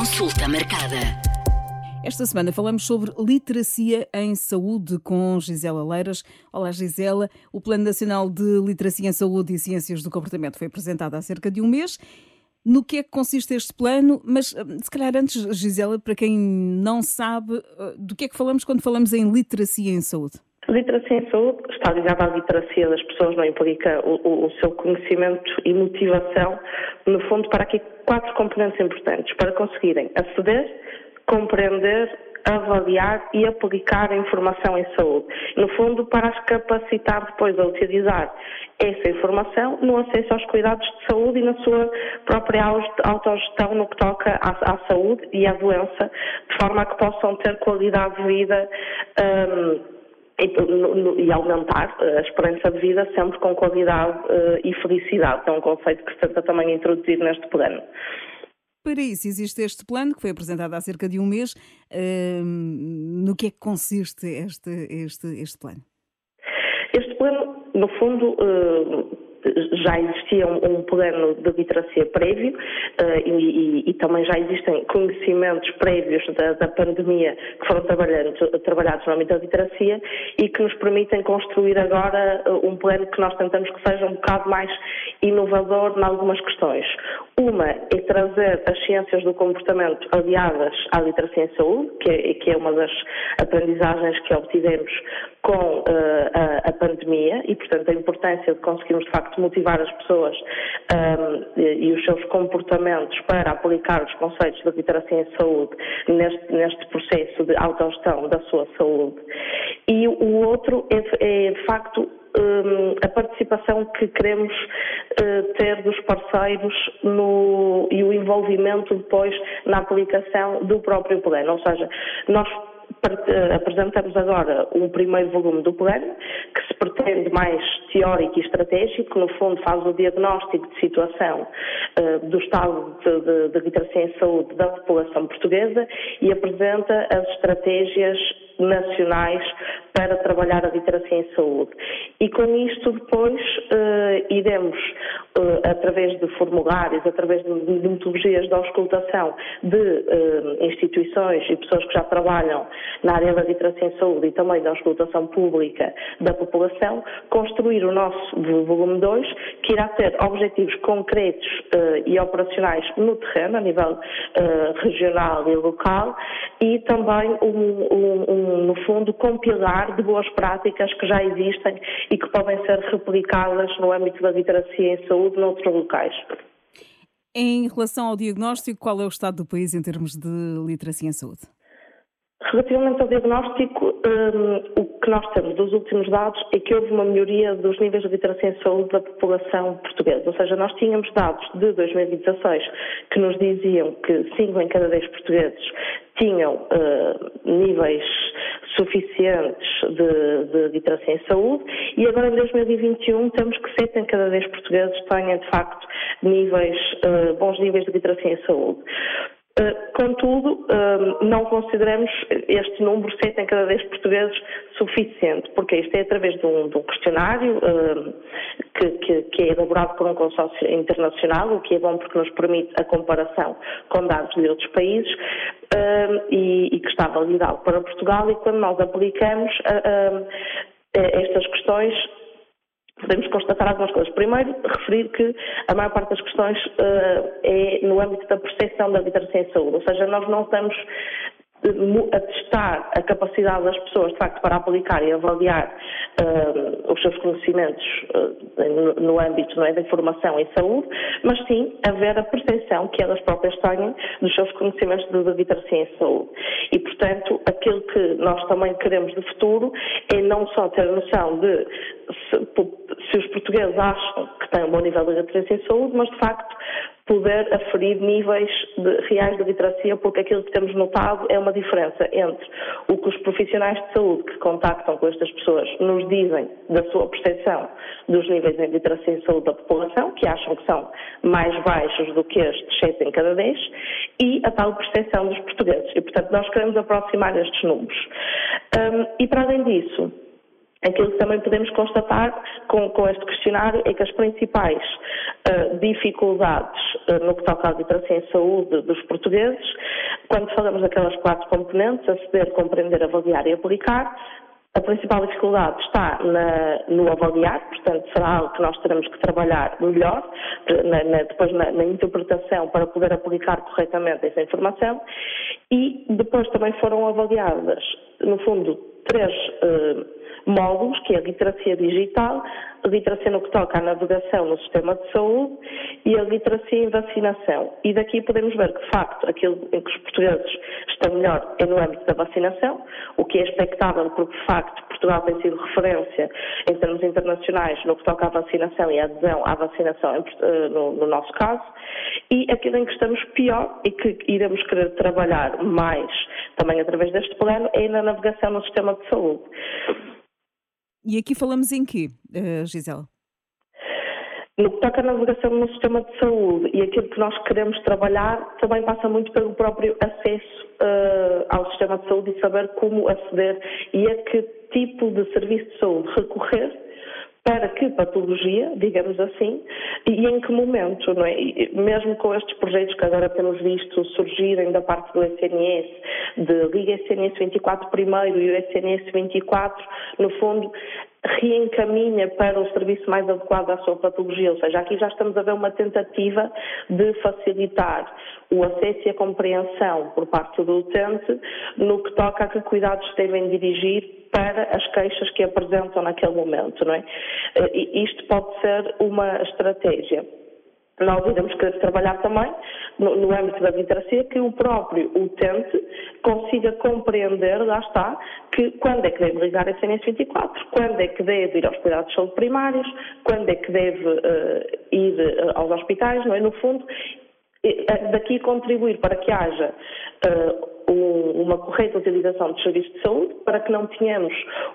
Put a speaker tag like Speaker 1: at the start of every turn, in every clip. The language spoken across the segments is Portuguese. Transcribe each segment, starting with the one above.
Speaker 1: Consulta marcada. Esta semana falamos sobre literacia em saúde com Gisela Leiras. Olá, Gisela. O Plano Nacional de Literacia em Saúde e Ciências do Comportamento foi apresentado há cerca de um mês. No que é que consiste este plano? Mas, hum, se calhar, antes, Gisela, para quem não sabe, uh, do que é que falamos quando falamos em literacia em saúde?
Speaker 2: Literacia em saúde está ligada à literacia das pessoas, não implica o, o, o, seu conhecimento e motivação, no fundo, para aqui quatro componentes importantes, para conseguirem aceder, compreender, avaliar e aplicar a informação em saúde. No fundo, para as capacitar depois a utilizar essa informação no acesso aos cuidados de saúde e na sua própria autogestão no que toca à, à saúde e à doença, de forma a que possam ter qualidade de vida. Um, e, e, aumentar a esperança de vida sempre com qualidade uh, e felicidade. É um conceito que se tenta também introduzir neste plano.
Speaker 1: Para isso existe este plano que foi apresentado há cerca de um mês. Uh, no que é que consiste este, este, este plano?
Speaker 2: Este plano, no fundo, uh, já existia um, um plano de literacia prévio uh, e, e, e, também já existem conhecimentos prévios da, da pandemia que foram trabalhados no âmbito da literacia e que nos permitem construir agora uh, um plano que nós tentamos que seja um bocado mais inovador em algumas questões. Uma é trazer as ciências do comportamento aliadas à literacia em saúde, que é, que é uma das aprendizagens que obtivemos com uh, a, a, pandemia e, portanto, a importância de conseguirmos, de facto, motivar as pessoas um, e, e, os seus comportamentos para aplicar os conceitos da literacia em saúde neste, neste processo de autogestão da sua saúde. E o outro é, é de facto, um, a participação que queremos uh, ter dos parceiros no, e o envolvimento depois na aplicação do próprio plano. Ou seja, nós eh, apresentamos agora um primeiro volume do plano, que se pretende mais teórico e estratégico, no fundo faz o diagnóstico de situação uh, do estado de, de, de literacia em saúde da população portuguesa e apresenta as estratégias nacionais para trabalhar a literacia em saúde. E com isto depois uh, iremos, uh, através de formulários, através de, de metodologias de auscultação de uh, instituições e pessoas que já trabalham na área da literacia em saúde e também da auscultação pública da população, construir o nosso volume 2, que irá ter objetivos concretos e operacionais no terreno, a nível regional e local, e também um, um, um, no fundo, compilar de boas práticas que já existem e que podem ser replicadas no âmbito da literacia em saúde noutros locais.
Speaker 1: Em relação ao diagnóstico, qual é o estado do país em termos de literacia em saúde?
Speaker 2: Relativamente ao diagnóstico, um, o que nós temos dos últimos dados é que houve uma melhoria dos níveis de literacia em saúde da população portuguesa. Ou seja, nós tínhamos dados de 2016 que nos diziam que 5 em cada 10 portugueses tinham uh, níveis suficientes de, de literacia em saúde e agora em 2021 temos que 7 em cada 10 portugueses tenham de facto níveis, uh, bons níveis de literacia em saúde. Eh, contudo, eh, não consideramos este número 7 em cada 10 portugueses suficiente, porque isto é através de um, de um questionário eh, que, que, que, é elaborado por um consórcio internacional, o que é bom porque nos permite a comparação com dados de outros países e, e que está validado para Portugal e quando nós aplicamos estas questões podemos constatar algumas coisas. Primeiro, referir que a maior parte das questões uh, é no âmbito da percepção da literacia em saúde, ou seja, nós não estamos a testar a capacidade das pessoas, de facto, para aplicar e avaliar uh, os seus conhecimentos uh, no, âmbito é, da informação e saúde, mas sim a ver a percepção que elas próprias têm dos seus conhecimentos de literacia em saúde. E, portanto, aquilo que nós também queremos de futuro é não só ter a noção de se, se os portugueses acham que têm um bom nível de literacia em saúde, mas, de facto, poder aferir níveis de, reais de literacia, porque aquilo que temos notado é uma diferença entre o que os profissionais de saúde que contactam com estas pessoas nos dizem da sua percepção dos níveis de literacia em saúde da população, que acham que são mais baixos do que estes 7 em cada 10, e a tal percepção dos portugueses. E, portanto, nós queremos aproximar estes números. Um, e, para além disso, Aquilo que também podemos constatar com, com este questionário é que as principais uh, dificuldades uh, no que toca à literacia em saúde dos portugueses, quando falamos daquelas quatro componentes, aceder, compreender, avaliar e aplicar, a principal dificuldade está na, no avaliar, portanto, será algo que nós teremos que trabalhar melhor, na, na, depois na, interpretação, para poder aplicar corretamente essa informação. E depois também foram avaliadas, no fundo, três. Uh, módulos, que é a literacia digital, a literacia no que toca à navegação no sistema de saúde e a literacia em vacinação. E daqui podemos ver que, de facto, aquilo em que os portugueses estão melhor é no âmbito da vacinação, o que é expectável porque, de facto, Portugal tem sido referência em termos internacionais no que toca à vacinação e à adesão à vacinação eh, no, no nosso caso, e aquilo em que estamos pior e que iremos querer trabalhar mais também através deste plano é na navegação no sistema de saúde.
Speaker 1: E aqui falamos em quê, uh, Gisela?
Speaker 2: No que toca à navegação no sistema de saúde e aquilo que nós queremos trabalhar também passa muito pelo próprio acesso uh, ao sistema de saúde e saber como aceder e a que tipo de serviço de saúde recorrer para que patologia, digamos assim, e em que momento, não é? mesmo com estes projetos que agora temos visto surgirem da parte do SNS, de Liga SNS 24 primeiro e o SNS 24, no fundo, reencaminha para o serviço mais adequado à sua patologia, ou seja, aqui já estamos a ver uma tentativa de facilitar o acesso e a compreensão por parte do utente no que toca a que cuidados devem dirigir para as queixas que apresentam naquele momento, não é? E isto pode ser uma estratégia nós iremos querer trabalhar também no, no, âmbito da literacia que o próprio utente consiga compreender, lá está, que quando é que deve ligar a SNS 24, quando é que deve ir aos cuidados de saúde primários, quando é que deve uh, ir uh, aos hospitais, não é? No fundo, daqui contribuir para que haja uh, uma correta utilização dos serviços de saúde, para que não tenhamos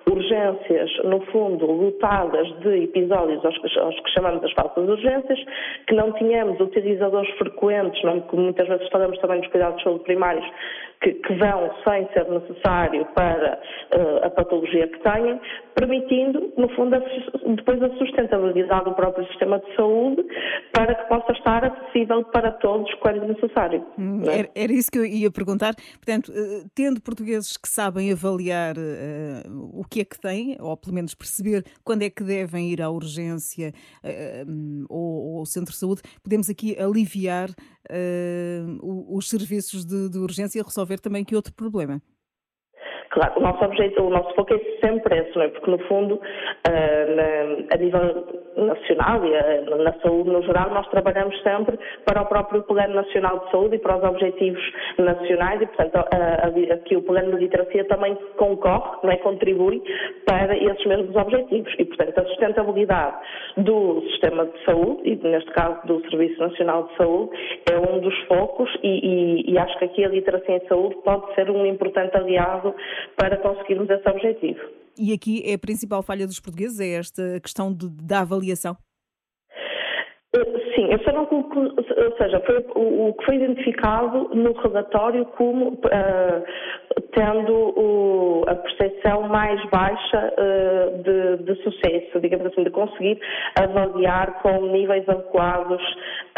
Speaker 2: urgências, no fundo, lotadas de episódios aos, aos que chamamos as falsas urgências, que não tenhamos utilizadores frequentes, não, que muitas vezes falamos também dos cuidados de saúde primários, que, que vão sem ser necessário para uh, a patologia que têm, permitindo, no fundo, a, depois a sustentabilidade do próprio sistema de saúde para que possa estar acessível para todos quando necessário.
Speaker 1: Hum, é? era, era, isso que eu ia perguntar. Portanto, uh, tendo portugueses que sabem avaliar uh, o que é que têm, ou pelo menos perceber quando é que devem ir à urgência ou, ou ao centro de saúde, podemos aqui aliviar os serviços de, de urgência e resolver também que outro problema.
Speaker 2: Claro, o nosso objetivo, o nosso foco é sempre esse, não é? Porque no fundo, na, a nível nacional e a, na saúde no geral, nós trabalhamos sempre para o próprio Plano Nacional de Saúde e para os objetivos nacionais e, portanto, aqui o Plano de Literacia também concorre, não é? Contribui para esses mesmos objetivos e, portanto, a sustentabilidade do sistema de saúde e, neste caso, do Serviço Nacional de Saúde é um dos focos e, e, e acho que aqui a literacia em saúde pode ser um importante aliado para conseguirmos esse objetivo.
Speaker 1: E aqui é a principal falha dos portugueses, é esta questão de, da avaliação?
Speaker 2: Sim, não ou seja, foi o, que foi identificado no relatório como uh, tendo o, a percepção mais baixa uh, de, de, sucesso, digamos assim, de conseguir avaliar com níveis adequados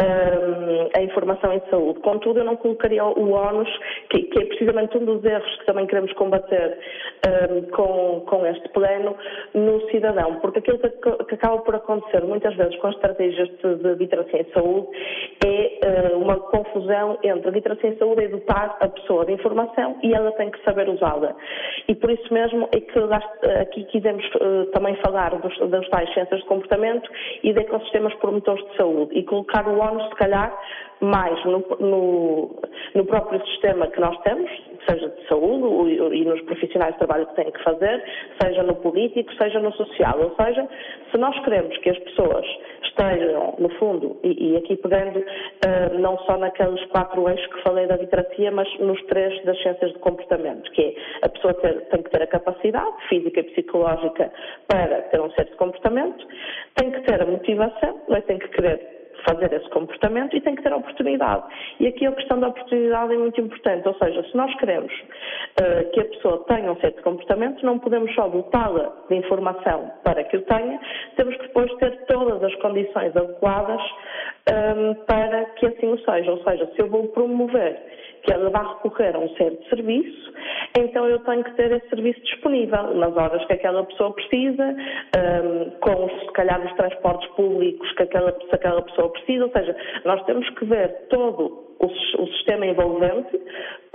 Speaker 2: uh, a informação em saúde. Contudo, eu não colocaria o ónus, que, que, é precisamente um dos erros que também queremos combater com, com este plano, no cidadão, porque aquilo que, que, acaba por acontecer muitas vezes com as estratégias de, de literacia em saúde é uh, uma confusão entre a literacia em saúde é dotar a pessoa de informação e ela tem que saber usá-la. E por isso mesmo é que aqui quisemos uh, também falar dos, das tais ciências de comportamento e de ecossistemas promotores de saúde e colocar o ONU, se calhar, mais no, no, no próprio sistema que nós temos, seja de saúde e nos profissionais de trabalho que têm que fazer, seja no político, seja no social. Ou seja, se nós queremos que as pessoas estejam, no fundo, e, e aqui pegando uh, não só naqueles quatro eixos que falei da literacia, mas nos três das ciências de comportamento, que é a pessoa ter, tem que ter a capacidade física e psicológica para ter um certo comportamento, tem que ter a motivação, tem que querer fazer esse comportamento e tem que ter oportunidade. E aqui a questão da oportunidade é muito importante, ou seja, se nós queremos uh, que a pessoa tenha um certo comportamento, não podemos só dotá-la de informação para que o tenha, temos que depois ter todas as condições adequadas um, ehm, para que assim o seja. Ou seja, se eu vou promover que ela vá recorrer a um certo serviço, então eu tenho que ter esse serviço disponível nas horas que aquela pessoa precisa, um, com se calhar os transportes públicos que aquela, se aquela pessoa precisa, ou seja, nós temos que ver todo o, o sistema envolvente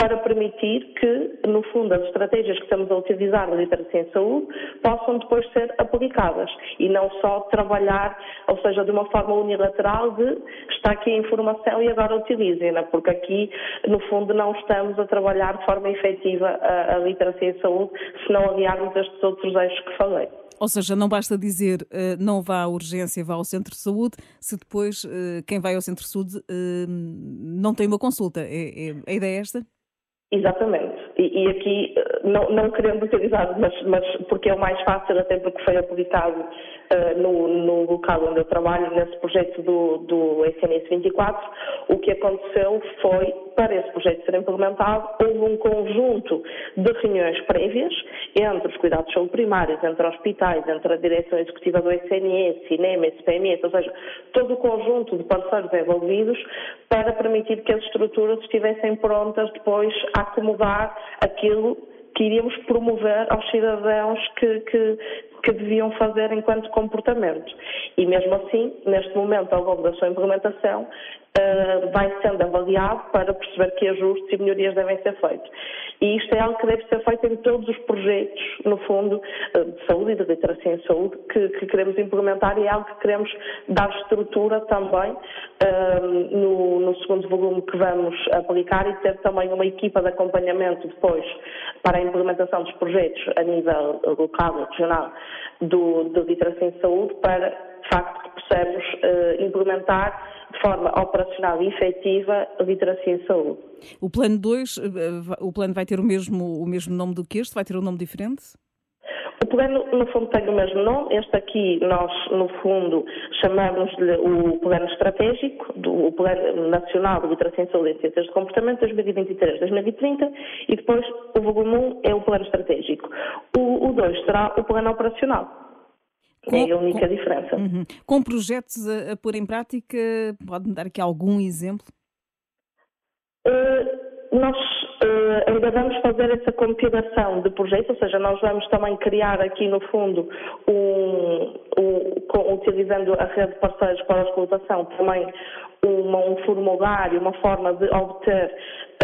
Speaker 2: para permitir que, no fundo, as estratégias que estamos a utilizar na literacia em saúde possam depois ser aplicadas e não só trabalhar, ou seja, de uma forma unilateral de está aqui a informação e agora utilizem-na, porque aqui, no fundo, não estamos a trabalhar de forma efetiva a, a literacia em saúde se não aliarmos estes outros eixos que falei.
Speaker 1: Ou seja, não basta dizer uh, não vá à urgência, vá ao centro de saúde, se depois uh, quem vai ao centro de saúde uh, não tem uma consulta. É, é, a ideia é esta?
Speaker 2: Exatamente. E, e aqui, não, não, querendo utilizar, mas, mas, porque é o mais fácil, até porque foi aplicado uh, no, no, local onde eu trabalho, nesse projeto do, do SNS 24, o que aconteceu foi, para esse projeto ser implementado, houve um conjunto de reuniões prévias entre os cuidados de saúde primários, entre hospitais, entre a direção executiva do SNS, Cinema, SPMS, ou seja, todo o conjunto de parceiros envolvidos para permitir que as estruturas estivessem prontas depois a acomodar aquilo que iríamos promover aos cidadãos que, que, que deviam fazer enquanto comportamento. E mesmo assim, neste momento, ao longo da sua implementação, uh, vai sendo avaliado para perceber que ajustes e melhorias devem ser feitos. E isto é algo que deve ser feito em todos os projetos, no fundo, uh, de saúde e de literacia em saúde, que, que, queremos implementar e é algo que queremos dar estrutura também uh, no, no segundo volume que vamos aplicar e ter também uma equipa de acompanhamento depois para a implementação dos projetos a nível local regional do, de literacia em saúde para, de facto, que possamos uh, implementar de forma operacional e efetiva a literacia em saúde.
Speaker 1: O plano 2, eh, o plano vai ter o mesmo, o mesmo nome do que este? Vai ter um nome diferente?
Speaker 2: O plano, no fundo, tem o mesmo nome. Este aqui, nós, no fundo, chamamos-lhe o Plano Estratégico, do, o Plano Nacional de Literacia em Saúde e Ciências de Comportamento 2023-2030, e depois o volume 1 é o Plano Estratégico. O 2 será o Plano Operacional. Com, é a única com, diferença.
Speaker 1: Uhum. Com projetos a, a pôr em prática, pode-me dar aqui algum exemplo?
Speaker 2: Uh, nós uh, ainda vamos fazer essa compilação de projetos, ou seja, nós vamos também criar aqui no fundo, um, um, com, utilizando a rede de parceiros para a escutação, também uma, um formulário, uma forma de obter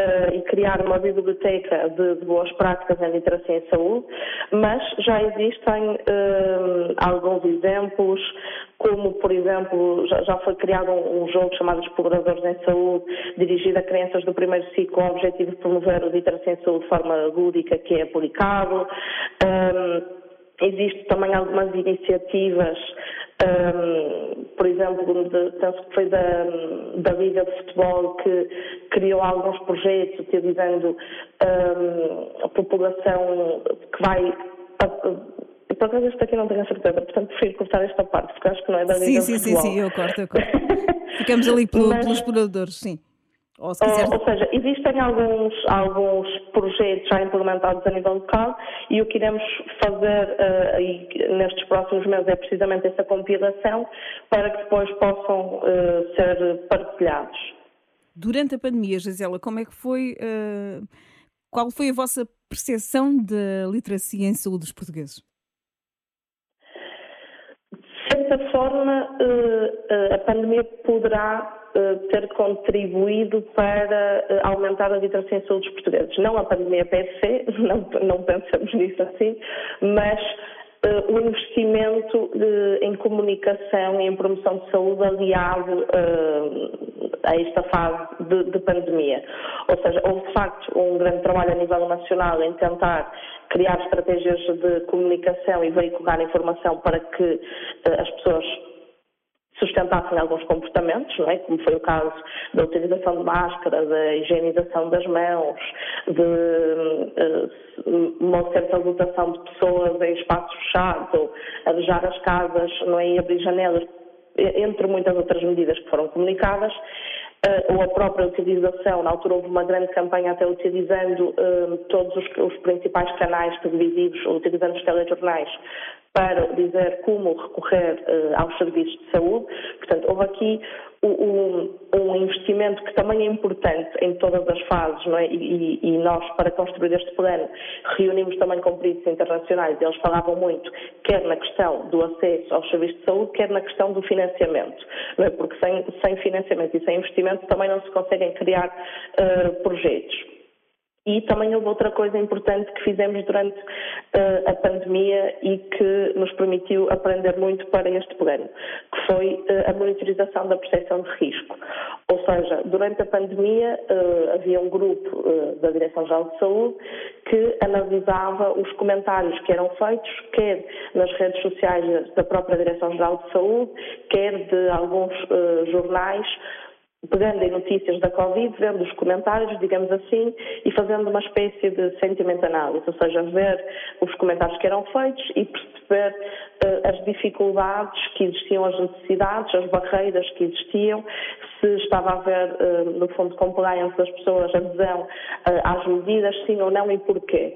Speaker 2: uh, e criar uma biblioteca de, de, boas práticas em literacia em saúde, mas já existem uh, alguns exemplos, como, por exemplo, já, já foi criado um, um, jogo chamado Exploradores em Saúde, dirigido a crianças do primeiro ciclo com o objetivo de promover a literacia em saúde de forma lúdica, que é aplicado. Um, Existem também algumas iniciativas um, por exemplo, de, penso que foi da, da Liga de Futebol que criou alguns projetos utilizando um, a população que vai. por acaso este aqui não tenho a certeza, portanto prefiro cortar esta parte, porque acho que não é da Liga
Speaker 1: sim,
Speaker 2: de
Speaker 1: sim,
Speaker 2: Futebol.
Speaker 1: Sim, sim, sim, eu corto, eu corto. Ficamos ali pelo, Mas, pelos exploradores, sim.
Speaker 2: Ou, se quiser... ou, ou, seja, existem alguns, alguns projetos já implementados a nível local e o que iremos fazer uh, nestes próximos meses é precisamente essa compilação para que depois possam uh, ser partilhados.
Speaker 1: Durante a pandemia, Gisela, como é que foi, uh, qual foi a vossa percepção da literacia em saúde dos portugueses?
Speaker 2: De certa forma, a pandemia poderá eh, ter contribuído para eh, aumentar a literacia em saúde dos portugueses. Não a pandemia se, não, não pensamos nisso assim, mas uh, o investimento uh, em comunicação e em promoção de saúde aliado uh, a esta fase de, de, pandemia. Ou seja, houve de facto um grande trabalho a nível nacional em tentar criar estratégias de comunicação e veicular informação para que as pessoas sustentassem alguns comportamentos, é? como foi o caso da utilização de máscara, da higienização das mãos, de uh, uma certa lotação de pessoas em espaços fechados, arejar as casas, não é? e abrir janelas entre muitas outras medidas que foram comunicadas, uh, ou a própria utilização, na altura houve uma grande campanha até utilizando uh, todos os, os, principais canais televisivos, utilizando os telejornais, para dizer como recorrer uh, aos serviços de saúde. Portanto, houve aqui um, um, investimento que também é importante em todas as fases, não é? E, e, nós, para construir este plano, reunimos também com peritos internacionais eles falavam muito, quer na questão do acesso aos serviços de saúde, quer na questão do financiamento, não é? Porque sem, sem financiamento e sem investimento também não se conseguem criar uh, projetos. E também houve outra coisa importante que fizemos durante uh, a pandemia e que nos permitiu aprender muito para este plano, que foi uh, a monitorização da percepção de risco. Ou seja, durante a pandemia uh, havia um grupo da Direção-Geral de Saúde que analisava os comentários que eram feitos, quer nas redes sociais da própria Direção-Geral de Saúde, quer de alguns jornais, pegando em notícias da Covid, vendo os comentários, digamos assim, e fazendo uma espécie de sentiment analysis, ou seja, ver os comentários que eram feitos e perceber uh, as dificuldades que existiam, as necessidades, as barreiras que existiam, se estava a haver, uh, no fundo, compliance das pessoas, adesão uh, às medidas, sim ou não, e porquê.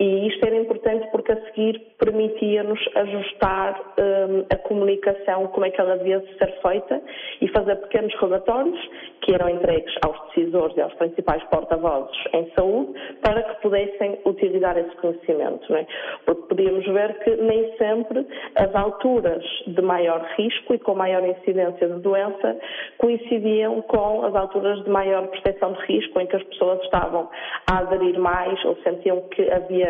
Speaker 2: E isto era importante porque a seguir permitia-nos ajustar um, a comunicação, como é que ela devia ser feita e fazer pequenos relatórios que eram entregues aos decisores e aos principais porta-vozes em saúde para que pudessem utilizar esse conhecimento. É? Porque podíamos ver que nem sempre as alturas de maior risco e com maior incidência de doença coincidiam com as alturas de maior percepção de risco em que as pessoas estavam a aderir mais ou sentiam que havia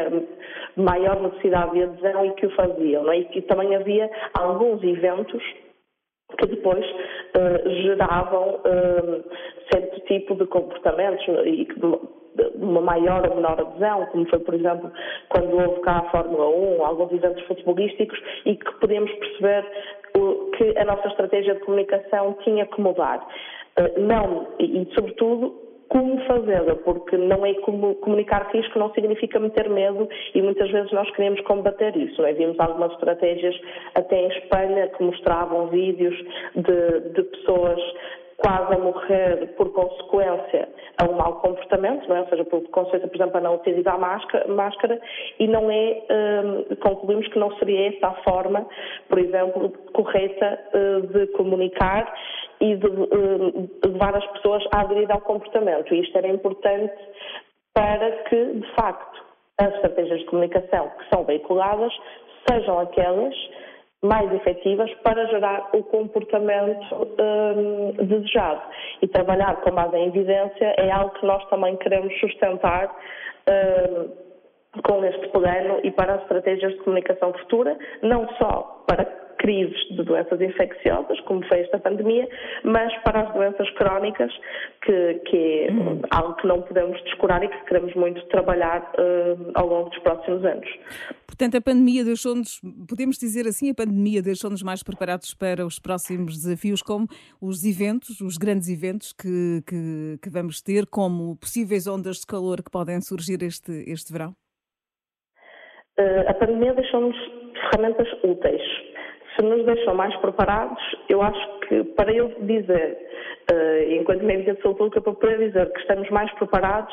Speaker 2: maior necessidade de adesão e que o faziam. É? E que também havia alguns eventos que depois uh, geravam uh, certo tipo de comportamentos e que uma maior ou menor adesão, como foi, por exemplo, quando houve cá a Fórmula 1, alguns eventos futebolísticos, e que podemos perceber que a nossa estratégia de comunicação tinha que mudar. Não, e sobretudo como fazê-la, porque não é como comunicar risco não significa meter medo e muitas vezes nós queremos combater isso. Não é? Vimos algumas estratégias até em Espanha que mostravam vídeos de, de pessoas quase a morrer por consequência a um mau comportamento, não é? ou seja, por consequência, por exemplo, a não utilizar máscara, máscara e não é, um, concluímos que não seria essa a forma, por exemplo, correta uh, de comunicar e de uh, levar as pessoas a aderir ao comportamento. E isto era importante para que, de facto, as estratégias de comunicação que são veiculadas sejam aquelas mais efetivas para gerar o comportamento um, desejado. E trabalhar com base em evidência é algo que nós também queremos sustentar um, com este plano e para as estratégias de comunicação futura, não só para crises de doenças infecciosas, como foi esta pandemia, mas para as doenças crónicas, que, que é hum. algo que não podemos descurar e que queremos muito trabalhar uh, ao longo dos próximos anos.
Speaker 1: Portanto, a pandemia deixou-nos, podemos dizer assim, a pandemia deixou-nos mais preparados para os próximos desafios, como os eventos, os grandes eventos que, que, que vamos ter, como possíveis ondas de calor que podem surgir este, este verão?
Speaker 2: Uh, a pandemia deixou-nos ferramentas úteis. Se nos deixam mais preparados, eu acho que para eu dizer, uh, enquanto médica de saúde pública, para poder dizer que estamos mais preparados,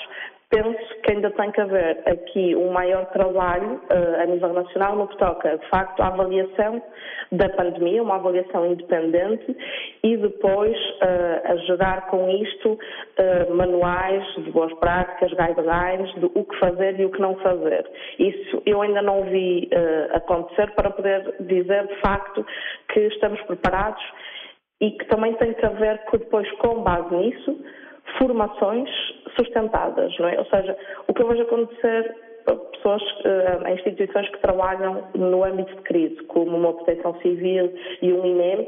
Speaker 2: penso que ainda tem que haver aqui um maior trabalho uh, a nível nacional no que toca, de facto, à avaliação da pandemia, uma avaliação independente e depois uh, com isto uh, manuais de boas práticas, guidelines, de o que fazer e o que não fazer. Isso eu ainda não vi acontecer para poder dizer, de facto, que estamos preparados e que também tem que haver que depois, com base nisso, formações sustentadas, não é? Ou seja, o que eu vejo acontecer pessoas, uh, instituições que trabalham no âmbito de crise, como uma proteção civil e um INEM,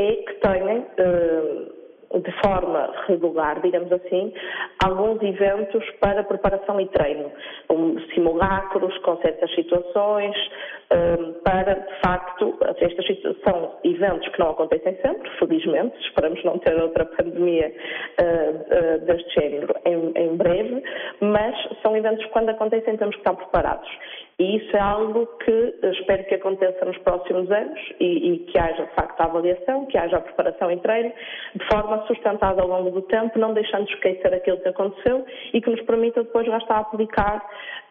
Speaker 2: é que tenham uh, de forma regular, digamos assim, alguns eventos para preparação e treino, um, simulacros com certas situações, um, para, de facto, estas são eventos que não acontecem sempre, felizmente, esperamos não ter outra pandemia uh, uh, deste género em breve, mas são eventos que quando acontecem temos que estar preparados. E isso é algo que espero que aconteça nos próximos anos e, e que haja, de facto, a avaliação, que haja a preparação em treino, de forma sustentada ao longo do tempo, não deixando de esquecer aquilo que aconteceu e que nos permita depois lá estar a aplicar,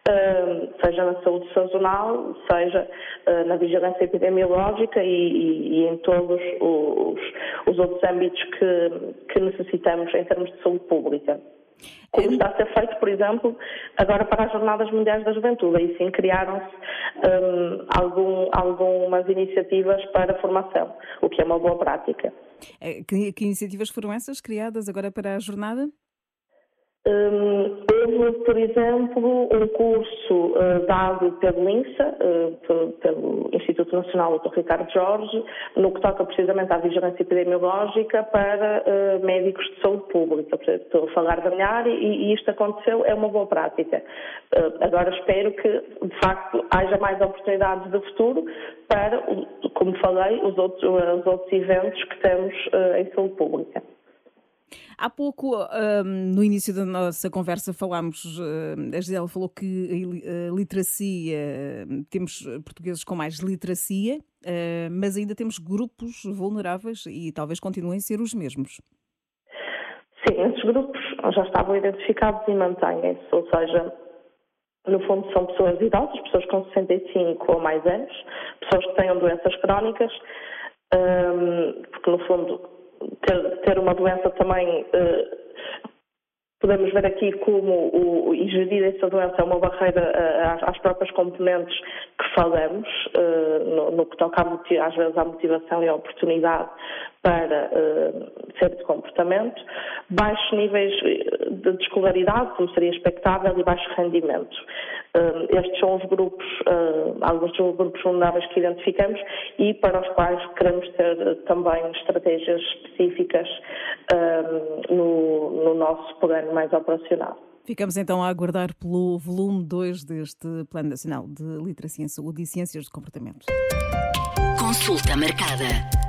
Speaker 2: uh, seja na saúde sazonal, seja uh, na vigilância epidemiológica e, e, e em todos os, os, outros âmbitos que, que necessitamos em termos de saúde pública como está a ser feito, por exemplo, agora para as Jornadas Mundiais da Juventude. Aí sim criaram-se um, algum, algumas iniciativas para formação, o que é uma boa prática.
Speaker 1: É, que, que iniciativas foram essas criadas agora para a jornada?
Speaker 2: Um, houve, por exemplo, um curso uh, dado pelo INSA, uh, pelo Instituto Nacional Dr. Ricardo Jorge, no que toca precisamente à vigilância epidemiológica para uh, médicos de saúde pública. Estou a falar da minha área e, e isto aconteceu, é uma boa prática. agora espero que, de facto, haja mais oportunidades de futuro para, como falei, os outros, os outros eventos que temos em saúde pública.
Speaker 1: Há pouco, um, no início da nossa conversa, falámos, uh, a Gisela falou que a literacia, temos portugueses com mais literacia, uh, mas ainda temos grupos vulneráveis e talvez continuem a ser os mesmos.
Speaker 2: Sim, esses grupos já estavam identificados e mantêm-se, ou seja, no fundo são pessoas idosas, pessoas com 65 ou mais anos, pessoas que tenham doenças crónicas, um, porque no fundo ter, ter uma doença também. Podemos ver aqui como o, e gerir essa doença é uma barreira uh, às, próprias componentes que falamos, uh, no, no, que toca às vezes à motivação e à oportunidade para uh, de comportamento, baixos níveis de escolaridade, como seria expectável, e baixo rendimento. Uh, estes são os grupos, uh, alguns dos grupos vulneráveis que identificamos e para os quais queremos ter também estratégias específicas no, no nosso plano mais operacional.
Speaker 1: Ficamos então a aguardar pelo volume 2 deste Plano Nacional de Literacia em Saúde e Ciências de Comportamento. Consulta marcada.